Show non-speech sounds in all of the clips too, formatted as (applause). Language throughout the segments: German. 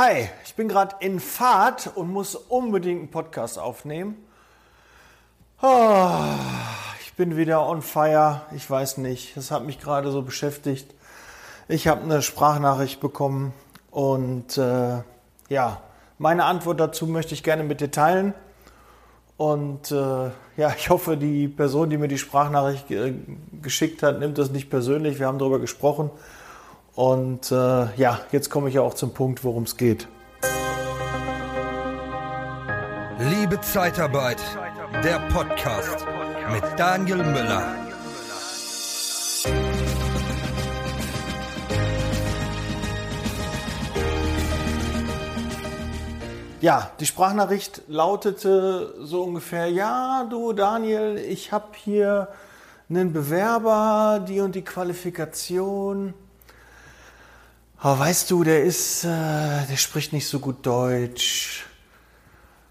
Hi, ich bin gerade in Fahrt und muss unbedingt einen Podcast aufnehmen. Oh, ich bin wieder on fire. Ich weiß nicht, das hat mich gerade so beschäftigt. Ich habe eine Sprachnachricht bekommen und äh, ja, meine Antwort dazu möchte ich gerne mit dir teilen. Und äh, ja, ich hoffe, die Person, die mir die Sprachnachricht geschickt hat, nimmt das nicht persönlich. Wir haben darüber gesprochen. Und äh, ja, jetzt komme ich ja auch zum Punkt, worum es geht. Liebe Zeitarbeit, der Podcast mit Daniel Müller. Ja, die Sprachnachricht lautete so ungefähr, ja, du Daniel, ich habe hier einen Bewerber, die und die Qualifikation. Aber weißt du, der ist, äh, der spricht nicht so gut Deutsch.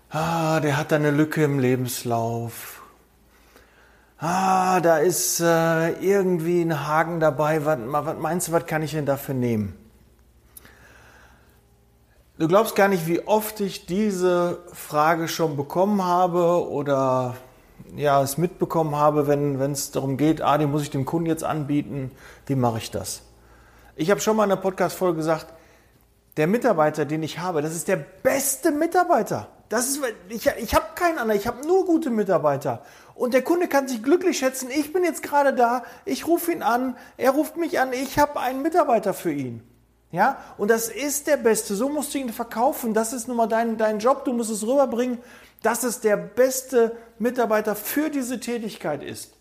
Ah, der hat da eine Lücke im Lebenslauf. Ah, da ist äh, irgendwie ein Haken dabei. Was, was meinst du, was kann ich denn dafür nehmen? Du glaubst gar nicht, wie oft ich diese Frage schon bekommen habe oder ja, es mitbekommen habe, wenn es darum geht, ah, den muss ich dem Kunden jetzt anbieten. Wie mache ich das? Ich habe schon mal in der Podcast-Folge gesagt, der Mitarbeiter, den ich habe, das ist der beste Mitarbeiter. Das ist, ich, ich habe keinen anderen, ich habe nur gute Mitarbeiter. Und der Kunde kann sich glücklich schätzen, ich bin jetzt gerade da, ich rufe ihn an, er ruft mich an, ich habe einen Mitarbeiter für ihn. Ja, und das ist der Beste. So musst du ihn verkaufen. Das ist nun mal dein, dein Job. Du musst es rüberbringen, dass es der beste Mitarbeiter für diese Tätigkeit ist.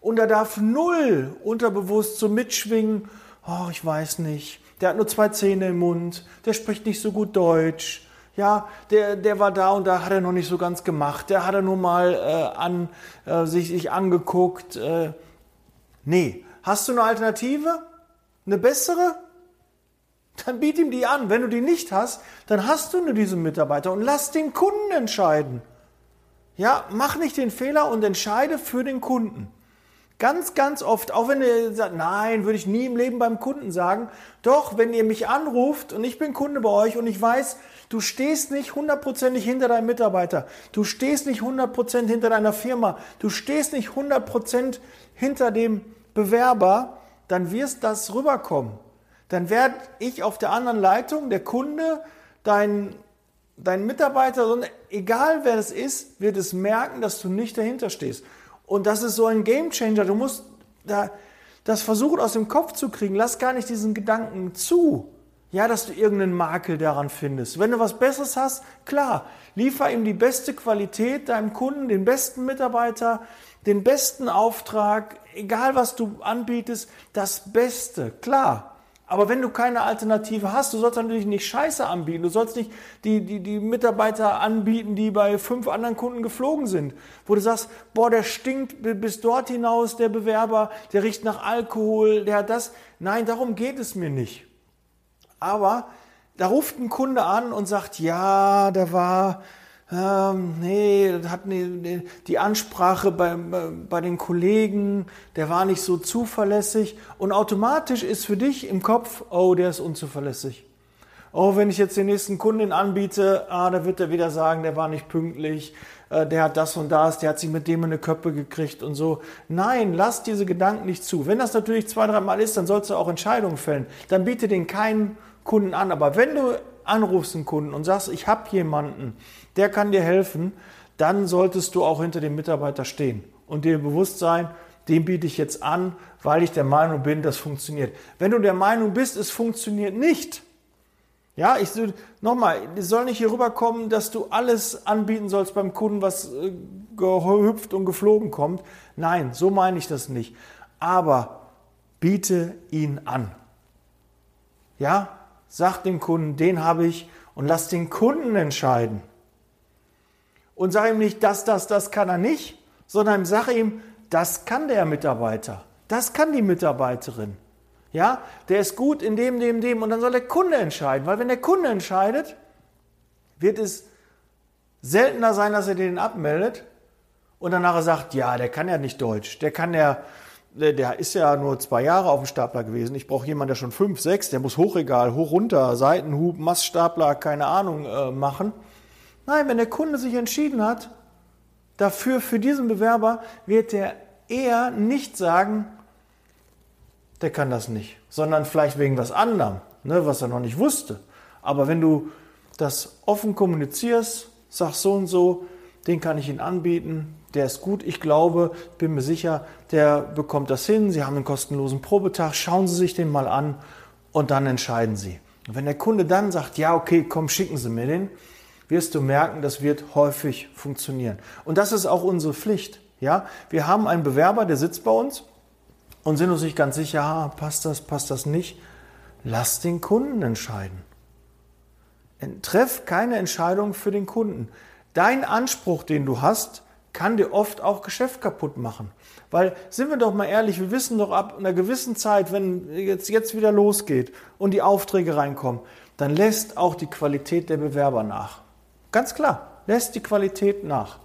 Und er darf null unterbewusst so mitschwingen oh, ich weiß nicht, der hat nur zwei Zähne im Mund, der spricht nicht so gut Deutsch. Ja, der, der war da und da hat er noch nicht so ganz gemacht. Der hat er nur mal äh, an, äh, sich, sich angeguckt. Äh, nee, hast du eine Alternative? Eine bessere? Dann biet ihm die an. Wenn du die nicht hast, dann hast du nur diesen Mitarbeiter und lass den Kunden entscheiden. Ja, mach nicht den Fehler und entscheide für den Kunden. Ganz, ganz oft, auch wenn ihr sagt, nein, würde ich nie im Leben beim Kunden sagen. Doch, wenn ihr mich anruft und ich bin Kunde bei euch und ich weiß, du stehst nicht hundertprozentig hinter deinem Mitarbeiter, du stehst nicht hundertprozentig hinter deiner Firma, du stehst nicht hundertprozentig hinter dem Bewerber, dann wirst das rüberkommen. Dann werde ich auf der anderen Leitung, der Kunde, dein, dein Mitarbeiter, egal wer das ist, wird es merken, dass du nicht dahinter stehst. Und das ist so ein Gamechanger. Du musst da, das versuchen aus dem Kopf zu kriegen. Lass gar nicht diesen Gedanken zu. Ja, dass du irgendeinen Makel daran findest. Wenn du was Besseres hast, klar, liefer ihm die beste Qualität, deinem Kunden, den besten Mitarbeiter, den besten Auftrag, egal was du anbietest, das Beste, klar. Aber wenn du keine Alternative hast, du sollst natürlich nicht Scheiße anbieten. Du sollst nicht die, die, die Mitarbeiter anbieten, die bei fünf anderen Kunden geflogen sind. Wo du sagst, boah, der stinkt bis dort hinaus, der Bewerber, der riecht nach Alkohol, der hat das. Nein, darum geht es mir nicht. Aber da ruft ein Kunde an und sagt, ja, der war, ähm, nee, hat ne, die Ansprache bei, bei den Kollegen, der war nicht so zuverlässig. Und automatisch ist für dich im Kopf, oh, der ist unzuverlässig. Oh, wenn ich jetzt den nächsten Kunden anbiete, ah, da wird er wieder sagen, der war nicht pünktlich, äh, der hat das und das, der hat sich mit dem in eine Köppe gekriegt und so. Nein, lass diese Gedanken nicht zu. Wenn das natürlich zwei, dreimal ist, dann sollst du auch Entscheidungen fällen. Dann biete den keinen Kunden an. Aber wenn du anrufst einen Kunden und sagst, ich habe jemanden, der kann dir helfen, dann solltest du auch hinter dem Mitarbeiter stehen und dir bewusst sein, den biete ich jetzt an, weil ich der Meinung bin, das funktioniert. Wenn du der Meinung bist, es funktioniert nicht, ja, ich nochmal, es soll nicht hier rüberkommen, dass du alles anbieten sollst beim Kunden, was äh, gehüpft und geflogen kommt. Nein, so meine ich das nicht. Aber biete ihn an. Ja, Sag dem Kunden, den habe ich und lass den Kunden entscheiden. Und sag ihm nicht, das, das, das kann er nicht, sondern sag ihm, das kann der Mitarbeiter, das kann die Mitarbeiterin. Ja, der ist gut in dem, dem, dem und dann soll der Kunde entscheiden, weil wenn der Kunde entscheidet, wird es seltener sein, dass er den abmeldet und danach sagt, ja, der kann ja nicht Deutsch, der kann ja der, der ist ja nur zwei Jahre auf dem Stapler gewesen. Ich brauche jemanden, der schon fünf, sechs, der muss Hochregal, hoch runter, Seitenhub, Maststapler, keine Ahnung, äh, machen. Nein, wenn der Kunde sich entschieden hat, dafür, für diesen Bewerber, wird er eher nicht sagen, der kann das nicht, sondern vielleicht wegen was anderem, ne, was er noch nicht wusste. Aber wenn du das offen kommunizierst, sagst so und so, den kann ich Ihnen anbieten, der ist gut, ich glaube, bin mir sicher, der bekommt das hin, Sie haben einen kostenlosen Probetag, schauen Sie sich den mal an und dann entscheiden Sie. Und wenn der Kunde dann sagt, ja, okay, komm, schicken Sie mir den, wirst du merken, das wird häufig funktionieren. Und das ist auch unsere Pflicht. Ja, wir haben einen Bewerber, der sitzt bei uns und sind uns nicht ganz sicher, ah, passt das, passt das nicht. Lass den Kunden entscheiden. Treff keine Entscheidung für den Kunden. Dein Anspruch, den du hast, kann dir oft auch Geschäft kaputt machen. Weil, sind wir doch mal ehrlich, wir wissen doch ab einer gewissen Zeit, wenn jetzt, jetzt wieder losgeht und die Aufträge reinkommen, dann lässt auch die Qualität der Bewerber nach. Ganz klar, lässt die Qualität nach.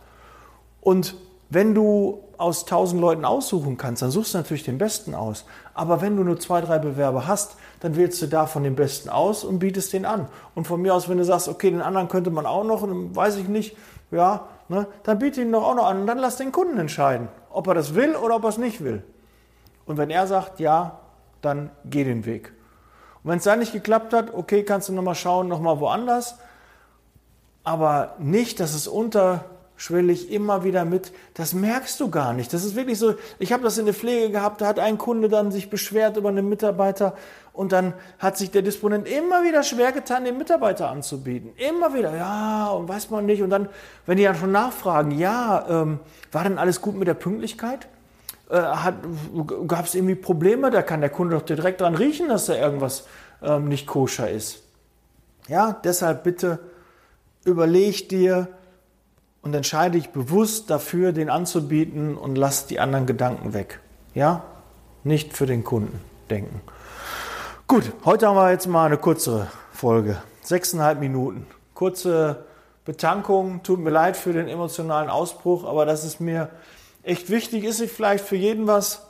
Und wenn du aus tausend Leuten aussuchen kannst, dann suchst du natürlich den Besten aus. Aber wenn du nur zwei, drei Bewerber hast, dann wählst du davon den Besten aus und bietest den an. Und von mir aus, wenn du sagst, okay, den anderen könnte man auch noch, weiß ich nicht, ja, ne, dann biete ihn doch auch noch an und dann lass den Kunden entscheiden, ob er das will oder ob er es nicht will. Und wenn er sagt, ja, dann geh den Weg. Und wenn es dann nicht geklappt hat, okay, kannst du nochmal schauen, nochmal woanders aber nicht, dass es unterschwellig immer wieder mit, das merkst du gar nicht. Das ist wirklich so, ich habe das in der Pflege gehabt, da hat ein Kunde dann sich beschwert über einen Mitarbeiter und dann hat sich der Disponent immer wieder schwer getan, den Mitarbeiter anzubieten. Immer wieder, ja, und weiß man nicht. Und dann, wenn die dann schon nachfragen, ja, ähm, war denn alles gut mit der Pünktlichkeit? Äh, Gab es irgendwie Probleme? Da kann der Kunde doch direkt dran riechen, dass da irgendwas ähm, nicht koscher ist. Ja, deshalb bitte überleg dir und entscheide dich bewusst dafür, den anzubieten und lass die anderen Gedanken weg. Ja? Nicht für den Kunden denken. Gut, heute haben wir jetzt mal eine kurze Folge. Sechseinhalb Minuten. Kurze Betankung. Tut mir leid für den emotionalen Ausbruch, aber das ist mir echt wichtig. Ist nicht vielleicht für jeden was.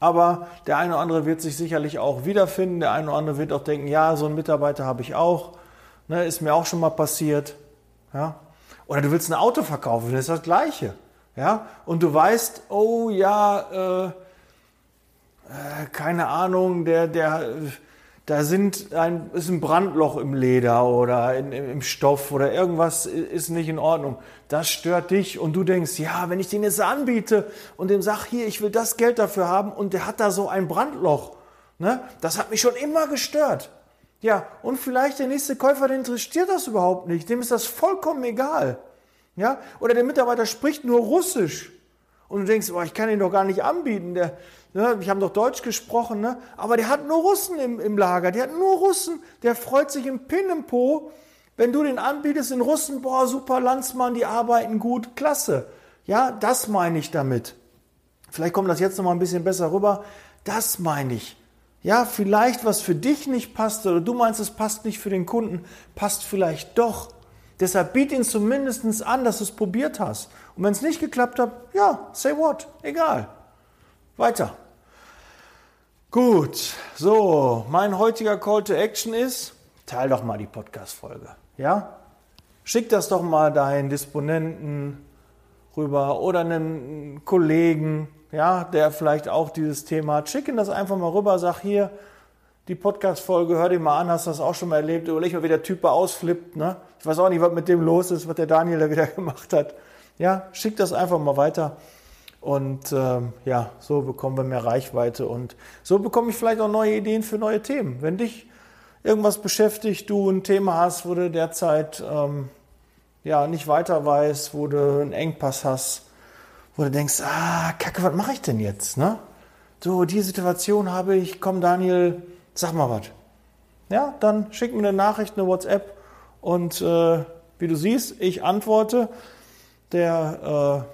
Aber der eine oder andere wird sich sicherlich auch wiederfinden. Der eine oder andere wird auch denken, ja, so einen Mitarbeiter habe ich auch. Ne, ist mir auch schon mal passiert. Ja? Oder du willst ein Auto verkaufen, das ist das Gleiche. Ja? Und du weißt, oh ja, äh, äh, keine Ahnung, der, der, da sind ein, ist ein Brandloch im Leder oder in, im Stoff oder irgendwas ist nicht in Ordnung. Das stört dich und du denkst, ja, wenn ich den jetzt anbiete und dem sag, hier, ich will das Geld dafür haben und der hat da so ein Brandloch, ne, das hat mich schon immer gestört. Ja, und vielleicht der nächste Käufer, den interessiert das überhaupt nicht. Dem ist das vollkommen egal. Ja, oder der Mitarbeiter spricht nur Russisch. Und du denkst, oh, ich kann ihn doch gar nicht anbieten. Der, ne, ich habe doch Deutsch gesprochen, ne? aber der hat nur Russen im, im Lager. Der hat nur Russen. Der freut sich im Pin im Po, wenn du den anbietest in Russen. Boah, super Landsmann, die arbeiten gut, klasse. Ja, das meine ich damit. Vielleicht kommt das jetzt noch mal ein bisschen besser rüber. Das meine ich. Ja, vielleicht was für dich nicht passt oder du meinst, es passt nicht für den Kunden, passt vielleicht doch. Deshalb biet ihn zumindest an, dass du es probiert hast. Und wenn es nicht geklappt hat, ja, say what, egal. Weiter. Gut, so, mein heutiger Call to Action ist, teil doch mal die Podcast-Folge. Ja? Schick das doch mal deinen Disponenten rüber oder einem Kollegen, ja, der vielleicht auch dieses Thema hat, schicken das einfach mal rüber, sag hier, die Podcast-Folge, hör dir mal an, hast das auch schon mal erlebt, überleg mal, wie der Typ ausflippt, ne? Ich weiß auch nicht, was mit dem los ist, was der Daniel da wieder (laughs) gemacht hat. Ja, schick das einfach mal weiter. Und ähm, ja, so bekommen wir mehr Reichweite und so bekomme ich vielleicht auch neue Ideen für neue Themen. Wenn dich irgendwas beschäftigt, du ein Thema hast, wo du derzeit ähm, ja, nicht weiter weißt, wo du einen Engpass hast, wo du denkst, ah, Kacke, was mache ich denn jetzt? Ne? So, die Situation habe ich, komm Daniel, sag mal was. Ja, dann schick mir eine Nachricht, eine WhatsApp und äh, wie du siehst, ich antworte. Der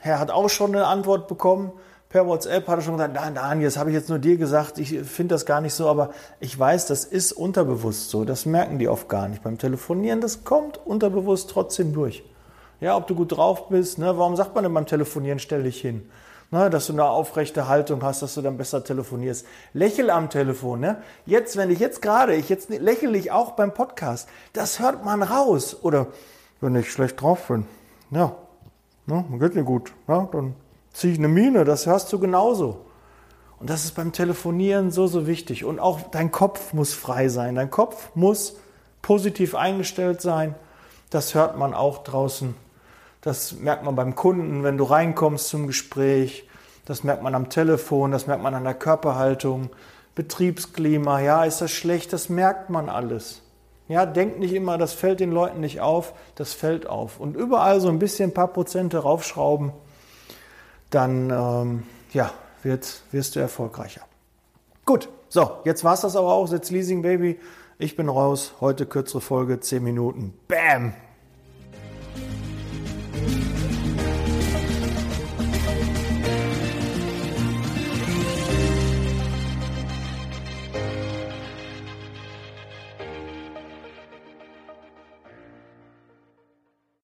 äh, Herr hat auch schon eine Antwort bekommen. Per WhatsApp hat er schon gesagt, nein, Daniel, das habe ich jetzt nur dir gesagt, ich finde das gar nicht so, aber ich weiß, das ist unterbewusst so, das merken die oft gar nicht. Beim Telefonieren, das kommt unterbewusst trotzdem durch. Ja, ob du gut drauf bist, ne? warum sagt man denn beim Telefonieren, stell dich hin? ne, dass du eine aufrechte Haltung hast, dass du dann besser telefonierst. Lächel am Telefon. Ne? Jetzt, wenn ich jetzt gerade, ich jetzt lächle ich auch beim Podcast, das hört man raus. Oder wenn ich schlecht drauf bin, ja, ne, geht mir gut, ja, dann ziehe ich eine Miene, das hörst du genauso. Und das ist beim Telefonieren so, so wichtig. Und auch dein Kopf muss frei sein. Dein Kopf muss positiv eingestellt sein. Das hört man auch draußen. Das merkt man beim Kunden, wenn du reinkommst zum Gespräch. Das merkt man am Telefon, das merkt man an der Körperhaltung, Betriebsklima. Ja, ist das schlecht? Das merkt man alles. Ja, denk nicht immer, das fällt den Leuten nicht auf, das fällt auf. Und überall so ein bisschen ein paar Prozente raufschrauben, dann ähm, ja, wird, wirst du erfolgreicher. Gut, so, jetzt war es das aber auch. Jetzt Leasing Baby. Ich bin raus. Heute kürzere Folge, 10 Minuten. Bam!